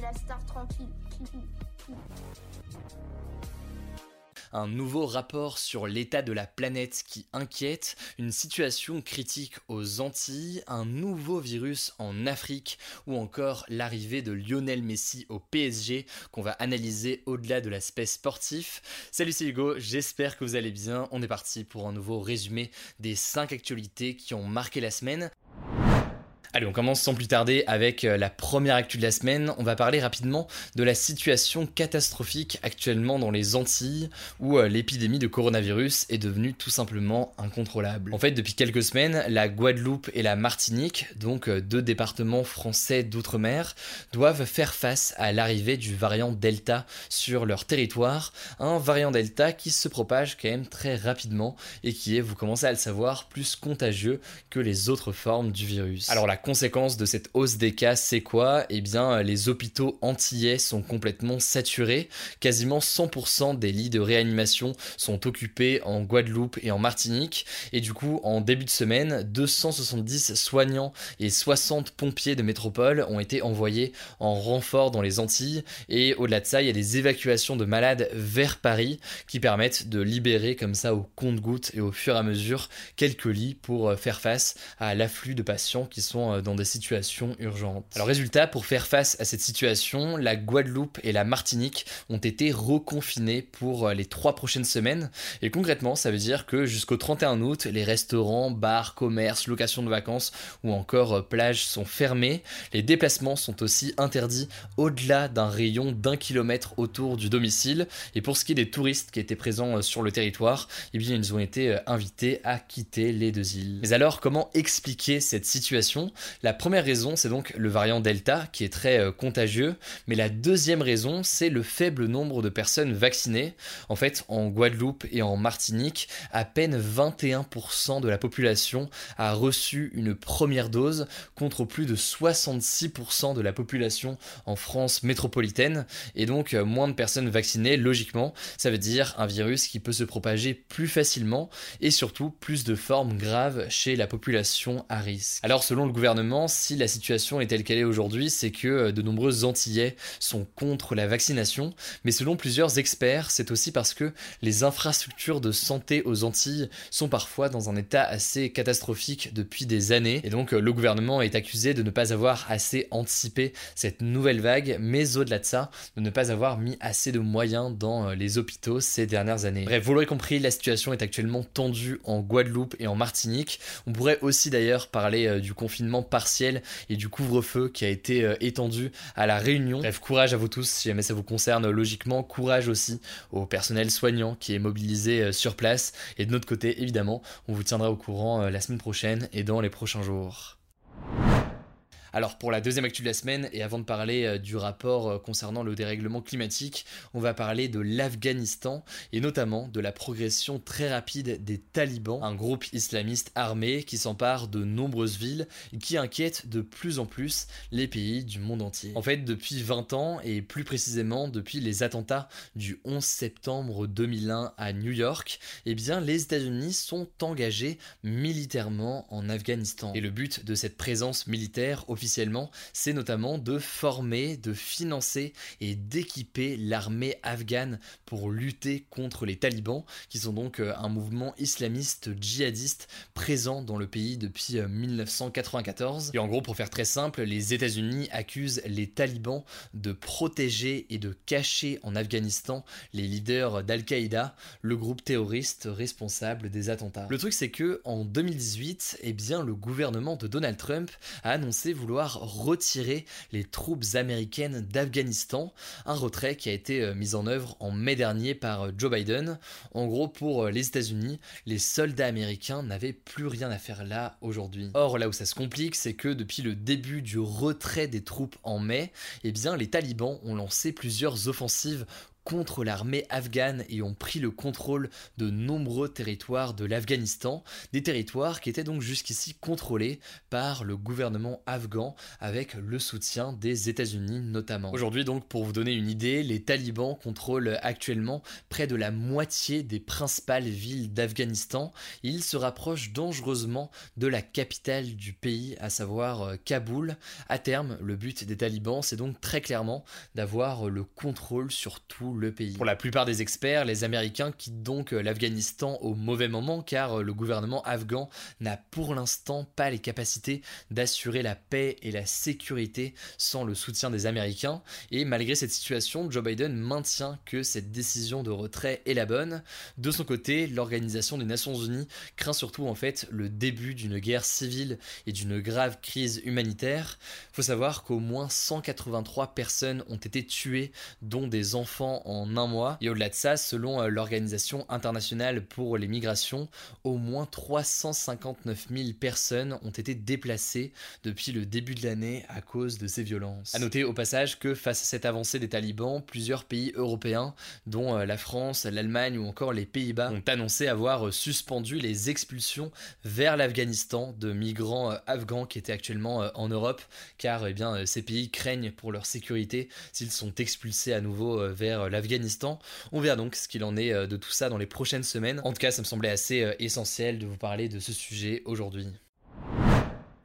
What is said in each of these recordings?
La star tranquille. un nouveau rapport sur l'état de la planète qui inquiète, une situation critique aux Antilles, un nouveau virus en Afrique ou encore l'arrivée de Lionel Messi au PSG qu'on va analyser au-delà de l'aspect sportif. Salut c'est Hugo, j'espère que vous allez bien. On est parti pour un nouveau résumé des 5 actualités qui ont marqué la semaine. Allez, on commence sans plus tarder avec euh, la première actu de la semaine. On va parler rapidement de la situation catastrophique actuellement dans les Antilles où euh, l'épidémie de coronavirus est devenue tout simplement incontrôlable. En fait, depuis quelques semaines, la Guadeloupe et la Martinique, donc euh, deux départements français d'outre-mer, doivent faire face à l'arrivée du variant Delta sur leur territoire. Un variant Delta qui se propage quand même très rapidement et qui est, vous commencez à le savoir, plus contagieux que les autres formes du virus. Conséquence de cette hausse des cas, c'est quoi? Eh bien, les hôpitaux antillais sont complètement saturés. Quasiment 100% des lits de réanimation sont occupés en Guadeloupe et en Martinique. Et du coup, en début de semaine, 270 soignants et 60 pompiers de métropole ont été envoyés en renfort dans les Antilles. Et au-delà de ça, il y a des évacuations de malades vers Paris qui permettent de libérer comme ça au compte-gouttes et au fur et à mesure quelques lits pour faire face à l'afflux de patients qui sont euh, dans des situations urgentes. Alors résultat, pour faire face à cette situation, la Guadeloupe et la Martinique ont été reconfinées pour euh, les trois prochaines semaines. Et concrètement, ça veut dire que jusqu'au 31 août, les restaurants, bars, commerces, locations de vacances ou encore euh, plages sont fermés. Les déplacements sont aussi interdits au-delà d'un rayon d'un kilomètre autour du domicile. Et pour ce qui est des touristes qui étaient présents sur le territoire, eh bien ils ont été invités à quitter les deux îles. Mais alors, comment expliquer cette situation? La première raison, c'est donc le variant Delta, qui est très euh, contagieux, mais la deuxième raison, c'est le faible nombre de personnes vaccinées. En fait, en Guadeloupe et en Martinique, à peine 21% de la population a reçu une première dose, contre plus de 66% de la population en France métropolitaine, et donc euh, moins de personnes vaccinées, logiquement, ça veut dire un virus qui peut se propager plus facilement, et surtout plus de formes graves chez la population à risque. Alors selon le gouvernement, si la situation est telle qu'elle est aujourd'hui, c'est que euh, de nombreux Antillais sont contre la vaccination, mais selon plusieurs experts, c'est aussi parce que les infrastructures de santé aux Antilles sont parfois dans un état assez catastrophique depuis des années, et donc euh, le gouvernement est accusé de ne pas avoir assez anticipé cette nouvelle vague, mais au-delà de ça, de ne pas avoir mis assez de moyens dans euh, les hôpitaux ces dernières années. Bref, vous l'aurez compris, la situation est actuellement tendue en Guadeloupe et en Martinique. On pourrait aussi d'ailleurs parler du confinement partiel et du couvre-feu qui a été euh, étendu à la Réunion. Bref, courage à vous tous si jamais ça vous concerne logiquement. Courage aussi au personnel soignant qui est mobilisé euh, sur place. Et de notre côté, évidemment, on vous tiendra au courant euh, la semaine prochaine et dans les prochains jours. Alors pour la deuxième actu de la semaine, et avant de parler euh, du rapport euh, concernant le dérèglement climatique, on va parler de l'Afghanistan, et notamment de la progression très rapide des talibans, un groupe islamiste armé qui s'empare de nombreuses villes et qui inquiète de plus en plus les pays du monde entier. En fait, depuis 20 ans, et plus précisément depuis les attentats du 11 septembre 2001 à New York, eh bien les États-Unis sont engagés militairement en Afghanistan. Et le but de cette présence militaire officiellement, c'est notamment de former, de financer et d'équiper l'armée afghane pour lutter contre les talibans, qui sont donc euh, un mouvement islamiste djihadiste présent dans le pays depuis 1994. Euh, et en gros, pour faire très simple, les États-Unis accusent les talibans de protéger et de cacher en Afghanistan les leaders d'Al-Qaïda, le groupe terroriste responsable des attentats. Le truc c'est que en 2018, eh bien le gouvernement de Donald Trump a annoncé vouloir retirer les troupes américaines d'Afghanistan, un retrait qui a été euh, mis en œuvre en mai dernier par euh, Joe Biden. En gros, pour euh, les États-Unis, les soldats américains n'avaient plus rien à faire là aujourd'hui. Or, là où ça se complique, c'est que depuis le début du retrait des troupes en mai, eh bien, les talibans ont lancé plusieurs offensives contre l'armée afghane et ont pris le contrôle de nombreux territoires de l'Afghanistan, des territoires qui étaient donc jusqu'ici contrôlés par le gouvernement afghan avec le soutien des États-Unis notamment. Aujourd'hui donc pour vous donner une idée, les talibans contrôlent actuellement près de la moitié des principales villes d'Afghanistan. Ils se rapprochent dangereusement de la capitale du pays, à savoir euh, Kaboul. À terme, le but des talibans, c'est donc très clairement d'avoir le contrôle sur tout Pour la plupart des experts, les Américains quittent donc euh, l'Afghanistan au mauvais moment car euh, le gouvernement afghan n'a pour l'instant pas les capacités d'assurer la paix et la sécurité sans le soutien des Américains. Et malgré cette situation, Joe Biden maintient que cette décision de retrait est la bonne. De son côté, l'Organisation des Nations Unies craint surtout en fait le début d'une guerre civile et d'une grave crise humanitaire. Faut savoir qu'au moins 183 personnes ont été tuées, dont des enfants en un mois. Et au-delà de ça, selon euh, l'Organisation internationale pour les migrations, au moins 359 000 personnes ont été déplacées depuis le début de l'année à cause de ces violences. A noter au passage que face à cette avancée des talibans, plusieurs pays européens, dont euh, la France, l'Allemagne ou encore les Pays-Bas, ont annoncé avoir euh, suspendu les expulsions vers l'Afghanistan de migrants afghans qui étaient actuellement en Europe, car eh bien, ces pays craignent pour leur sécurité s'ils sont expulsés à nouveau vers l'Afghanistan l'Afghanistan. On verra donc ce qu'il en est euh, de tout ça dans les prochaines semaines. En tout cas, ça me semblait assez euh, essentiel de vous parler de ce sujet aujourd'hui.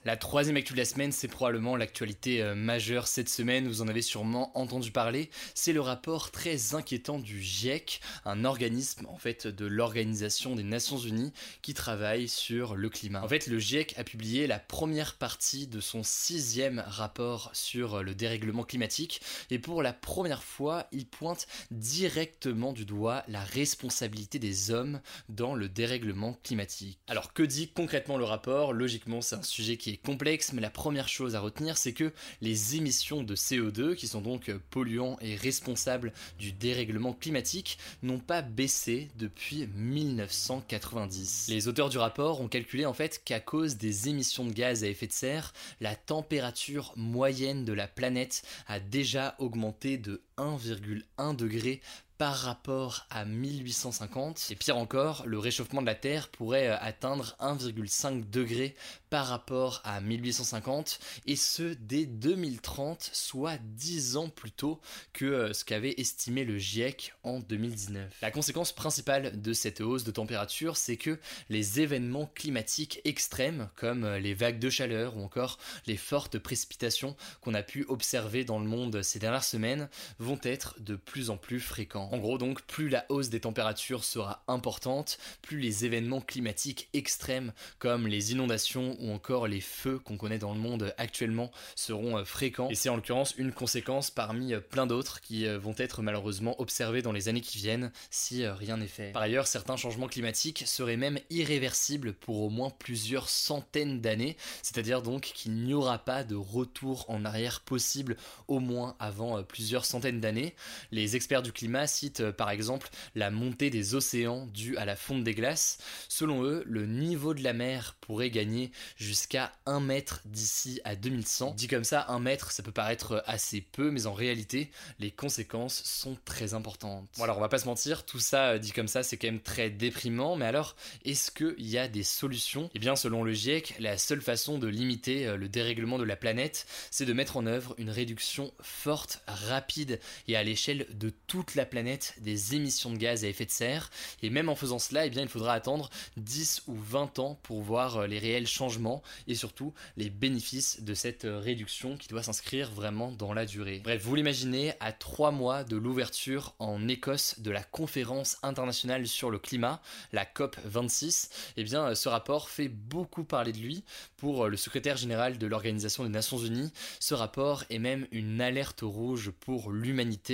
La troisième actu de la semaine, c'est probablement l'actualité euh, majeure cette semaine, vous en avez sûrement entendu parler, c'est le rapport très inquiétant du GIEC, un organisme en fait de l'Organisation des Nations Unies qui travaille sur le climat. En fait, le GIEC a publié la première partie de son sixième rapport sur le dérèglement climatique et pour la première fois, il pointe directement du doigt la responsabilité des hommes dans le dérèglement climatique. Alors que dit concrètement le rapport? Logiquement, c'est un sujet qui est complexe, mais la première chose à retenir, c'est que les émissions de CO2, qui sont donc polluants et responsables du dérèglement climatique, n'ont pas baissé depuis 1990. Les auteurs du rapport ont calculé en fait qu'à cause des émissions de gaz à effet de serre, la température moyenne de la planète a déjà augmenté de 1,1 degré par rapport à 1850. Et pire encore, le réchauffement de la Terre pourrait euh, atteindre 1,5 degré par rapport à 1850, et ce dès 2030, soit 10 ans plus tôt que euh, ce qu'avait estimé le GIEC en 2019. La conséquence principale de cette hausse de température, c'est que les événements climatiques extrêmes, comme euh, les vagues de chaleur ou encore les fortes précipitations qu'on a pu observer dans le monde ces dernières semaines, vont être de plus en plus fréquents. En gros donc, plus la hausse des températures sera importante, plus les événements climatiques extrêmes comme les inondations ou encore les feux qu'on connaît dans le monde actuellement seront euh, fréquents. Et c'est en l'occurrence une conséquence parmi euh, plein d'autres qui euh, vont être malheureusement observées dans les années qui viennent si rien n'est fait. Par ailleurs, certains changements climatiques seraient même irréversibles pour au moins plusieurs centaines d'années, c'est-à-dire donc qu'il n'y aura pas de retour en arrière possible au moins avant plusieurs centaines d'années. Les experts du climat citent par exemple la montée des océans due à la fonte des glaces. Selon eux, le niveau de la mer pourrait gagner jusqu'à 1 mètre d'ici à 2100. Dit comme ça, 1 mètre, ça peut paraître assez peu, mais en réalité, les conséquences sont très importantes. Bon alors on va pas se mentir, tout ça euh, dit comme ça, c'est quand même très déprimant, mais alors, est-ce qu'il y a des solutions? Eh bien, selon le GIEC, la seule façon de limiter euh, le dérèglement de la planète, c'est de mettre en œuvre une réduction forte, rapide et à l'échelle de toute la planète des émissions de gaz à effet de serre. Et même en faisant cela, eh bien, il faudra attendre 10 ou 20 ans pour voir euh, les réels changements et surtout les bénéfices de cette euh, réduction qui doit s'inscrire vraiment dans la durée. Bref, vous l'imaginez, à trois mois de l'ouverture en Écosse de la conférence internationale sur le climat, la COP 26, eh bien, euh, ce rapport fait beaucoup parler de lui pour le secrétaire général de l'Organisation des Nations Unies. Ce rapport est même une alerte rouge pour l'humanité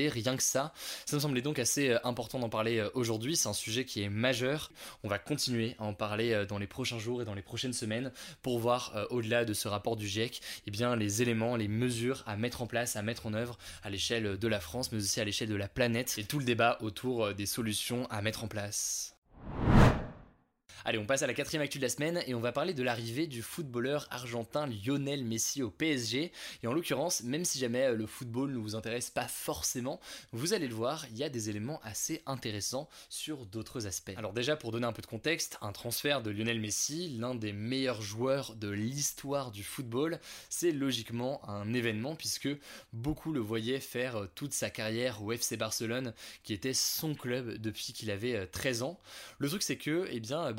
rien que ça. Ça me semblait donc assez important d'en parler aujourd'hui, c'est un sujet qui est majeur. On va continuer à en parler dans les prochains jours et dans les prochaines semaines pour voir au-delà de ce rapport du GIEC, eh bien les éléments, les mesures à mettre en place, à mettre en œuvre à l'échelle de la France, mais aussi à l'échelle de la planète et tout le débat autour des solutions à mettre en place. Allez, on passe à la quatrième actu de la semaine et on va parler de l'arrivée du footballeur argentin Lionel Messi au PSG. Et en l'occurrence, même si jamais euh, le football ne vous intéresse pas forcément, vous allez le voir, il y a des éléments assez intéressants sur d'autres aspects. Alors déjà, pour donner un peu de contexte, un transfert de Lionel Messi, l'un des meilleurs joueurs de l'histoire du football, c'est logiquement un événement puisque beaucoup le voyaient faire euh, toute sa carrière au FC Barcelone, qui était son club depuis qu'il avait 13 euh, ans. Le truc c'est que, eh bien,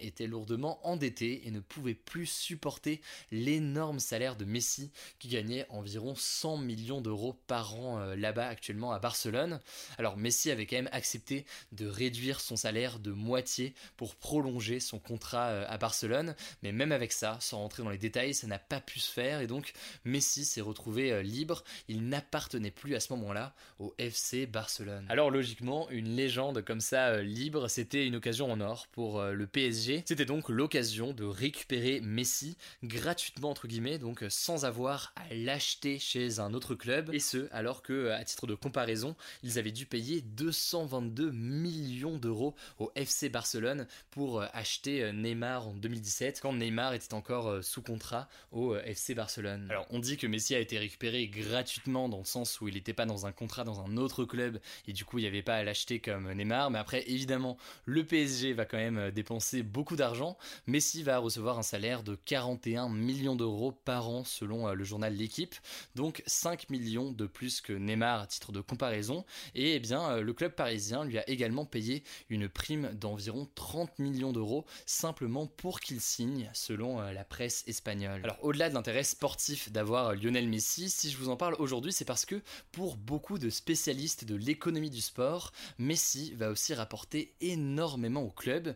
était lourdement endetté et ne pouvait plus supporter l'énorme salaire de Messi qui gagnait environ 100 millions d'euros par an euh, là-bas actuellement à Barcelone. Alors Messi avait quand même accepté de réduire son salaire de moitié pour prolonger son contrat euh, à Barcelone, mais même avec ça, sans rentrer dans les détails, ça n'a pas pu se faire et donc Messi s'est retrouvé euh, libre, il n'appartenait plus à ce moment-là au FC Barcelone. Alors logiquement, une légende comme ça libre, c'était une occasion en or pour le PSG. C'était donc l'occasion de récupérer Messi gratuitement entre guillemets, donc sans avoir à l'acheter chez un autre club. Et ce, alors que, à titre de comparaison, ils avaient dû payer 222 millions d'euros au FC Barcelone pour euh, acheter euh, Neymar en 2017, quand Neymar était encore euh, sous contrat au FC Barcelone. Alors on dit que Messi a été récupéré gratuitement dans le sens où il n'était pas dans un contrat dans un autre club et du coup il n'y avait pas à l'acheter comme Neymar, mais après évidemment le PSG va quand même dépenser beaucoup d'argent, Messi va recevoir un salaire de 41 millions d'euros par an selon euh, le journal L'équipe, donc 5 millions de plus que Neymar à titre de comparaison, et eh bien euh, le club parisien lui a également payé une prime d'environ 30 millions d'euros simplement pour qu'il signe selon euh, la presse espagnole. Alors au-delà de l'intérêt sportif d'avoir Lionel Messi, si je vous en parle aujourd'hui, c'est parce que pour beaucoup de spécialistes de l'économie du sport, Messi va aussi rapporter énormément au club.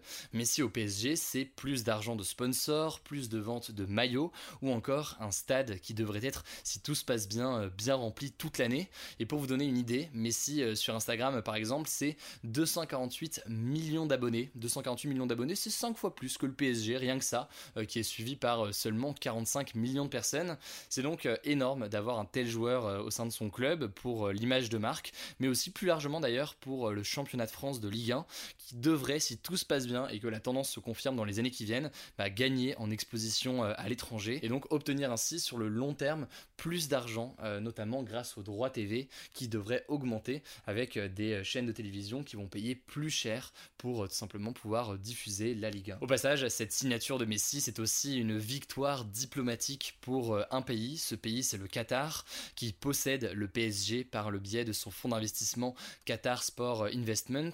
Messi au PSG, c'est plus d'argent de sponsors, plus de ventes de maillots ou encore un stade qui devrait être, si tout se passe bien, euh, bien rempli toute l'année. Et pour vous donner une idée, Messi euh, sur Instagram par exemple, c'est 248 millions d'abonnés. 248 millions d'abonnés, c'est 5 fois plus que le PSG, rien que ça, euh, qui est suivi par seulement 45 millions de personnes. C'est donc énorme d'avoir un tel joueur au sein de son club pour l'image de marque, mais aussi plus largement d'ailleurs pour le championnat de France de Ligue 1, qui devrait, si tout se passe bien et que la tendance se confirme dans les années qui viennent, bah, gagner en exposition euh, à l'étranger et donc obtenir ainsi sur le long terme plus d'argent, euh, notamment grâce aux droits TV qui devraient augmenter avec euh, des chaînes de télévision qui vont payer plus cher pour tout simplement pouvoir diffuser la Ligue 1. Au passage, cette signature de Messi, c'est aussi une victoire diplomatique pour un pays. Ce pays, c'est le Qatar, qui possède le PSG par le biais de son fonds d'investissement Qatar Sport Investment.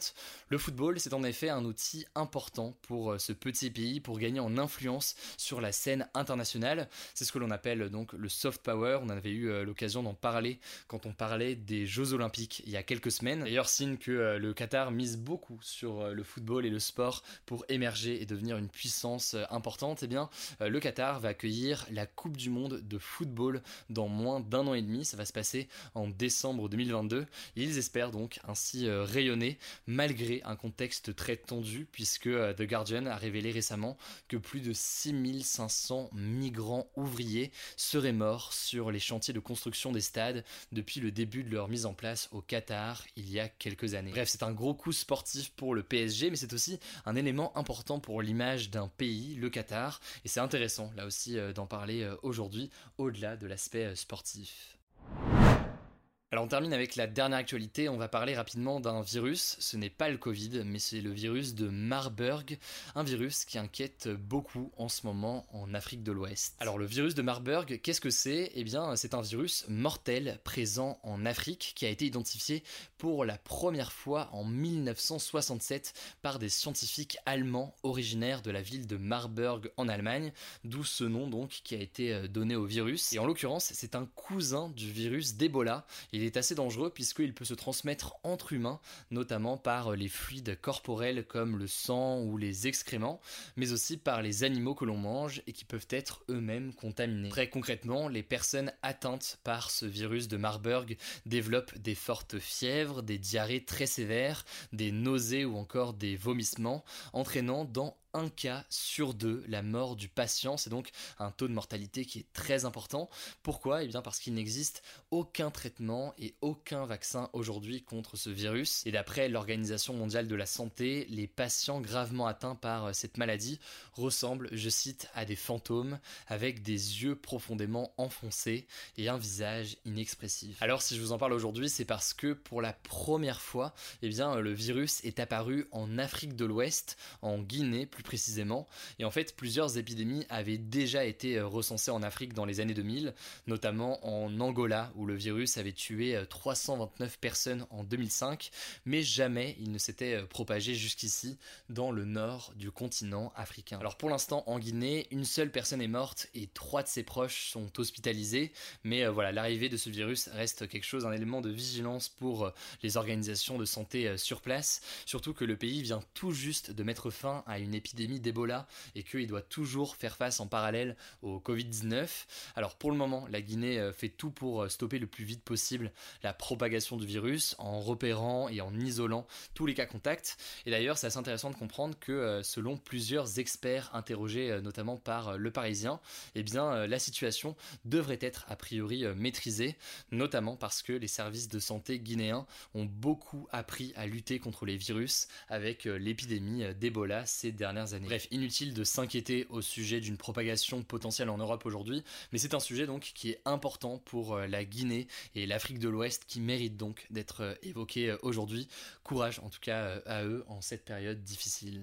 Le football, c'est en effet un outil important pour euh, ce petit pays pour gagner en influence sur la scène internationale. C'est ce que l'on appelle donc le soft power. On avait eu euh, l'occasion d'en parler quand on parlait des Jeux Olympiques il y a quelques semaines. D'ailleurs, signe que euh, le Qatar mise beaucoup sur le football et le sport pour émerger et devenir une puissance importante. Eh bien, le Qatar va accueillir la Coupe du Monde de football dans moins d'un an et demi. Ça va se passer en décembre 2022. ils espèrent donc ainsi rayonner malgré un contexte très tendu puisque The Guardian a révélé récemment que plus de 6500 migrants ouvriers seraient morts sur les chantiers de construction des stades depuis le début de leur mise en place au Qatar il y a quelques années. Bref, c'est un gros coup sportif pour le PSG, mais c'est aussi un élément important pour l'image d'un pays, le Qatar, et c'est intéressant là aussi euh, d'en parler euh, aujourd'hui au-delà de l'aspect euh, sportif. Alors on termine avec la dernière actualité, on va parler rapidement d'un virus, ce n'est pas le Covid, mais c'est le virus de Marburg, un virus qui inquiète beaucoup en ce moment en Afrique de l'Ouest. Alors le virus de Marburg, qu'est-ce que c'est? Eh bien c'est un virus mortel présent en Afrique qui a été identifié pour la première fois en 1967 par des scientifiques allemands originaires de la ville de Marburg en Allemagne, d'où ce nom donc qui a été euh, donné au virus. Et en l'occurrence c'est un cousin du virus d'Ebola Il est assez dangereux puisqu'il peut se transmettre entre humains, notamment par les fluides corporels comme le sang ou les excréments, mais aussi par les animaux que l'on mange et qui peuvent être eux-mêmes contaminés. Très concrètement, les personnes atteintes par ce virus de Marburg développent des fortes fièvres, des diarrhées très sévères, des nausées ou encore des vomissements, entraînant dans un cas sur deux la mort du patient. C'est donc un taux de mortalité qui est très important. Pourquoi? Eh bien parce qu'il n'existe aucun traitement et aucun vaccin aujourd'hui contre ce virus. Et d'après l'Organisation mondiale de la santé, les patients gravement atteints par euh, cette maladie ressemblent, je cite, à des fantômes avec des yeux profondément enfoncés et un visage inexpressif. Alors si je vous en parle aujourd'hui, c'est parce que pour la première fois, eh bien le virus est apparu en Afrique de l'Ouest, en Guinée précisément. Et en fait, plusieurs épidémies avaient déjà été euh, recensées en Afrique dans les années 2000, notamment en Angola, où le virus avait tué 329 euh, personnes en 2005, mais jamais il ne s'était euh, propagé jusqu'ici dans le nord du continent africain. Alors pour l'instant, en Guinée, une seule personne est morte et trois de ses proches sont hospitalisés, mais voilà, l'arrivée de ce virus reste quelque chose, un élément de vigilance pour les organisations de santé sur place, surtout que le pays vient tout juste de mettre fin à une épidémie d'Ebola et qu'il doit toujours faire face en parallèle au Covid-19. Alors pour le moment, la Guinée euh, fait tout pour euh, stopper le plus vite possible la propagation du virus en repérant et en isolant tous les cas contacts. Et d'ailleurs, c'est assez intéressant de comprendre que euh, selon plusieurs experts interrogés notamment par Le Parisien, eh bien la situation devrait être a priori maîtrisée, notamment parce que les services de santé guinéens ont beaucoup appris à lutter contre les virus avec l'épidémie d'Ebola ces dernières Bref, inutile de s'inquiéter au sujet d'une propagation potentielle en Europe aujourd'hui, mais c'est un sujet donc qui est important pour euh, la Guinée et l'Afrique de l'Ouest qui mérite donc d'être euh, évoqué euh, aujourd'hui. Courage en tout cas à eux en cette période difficile.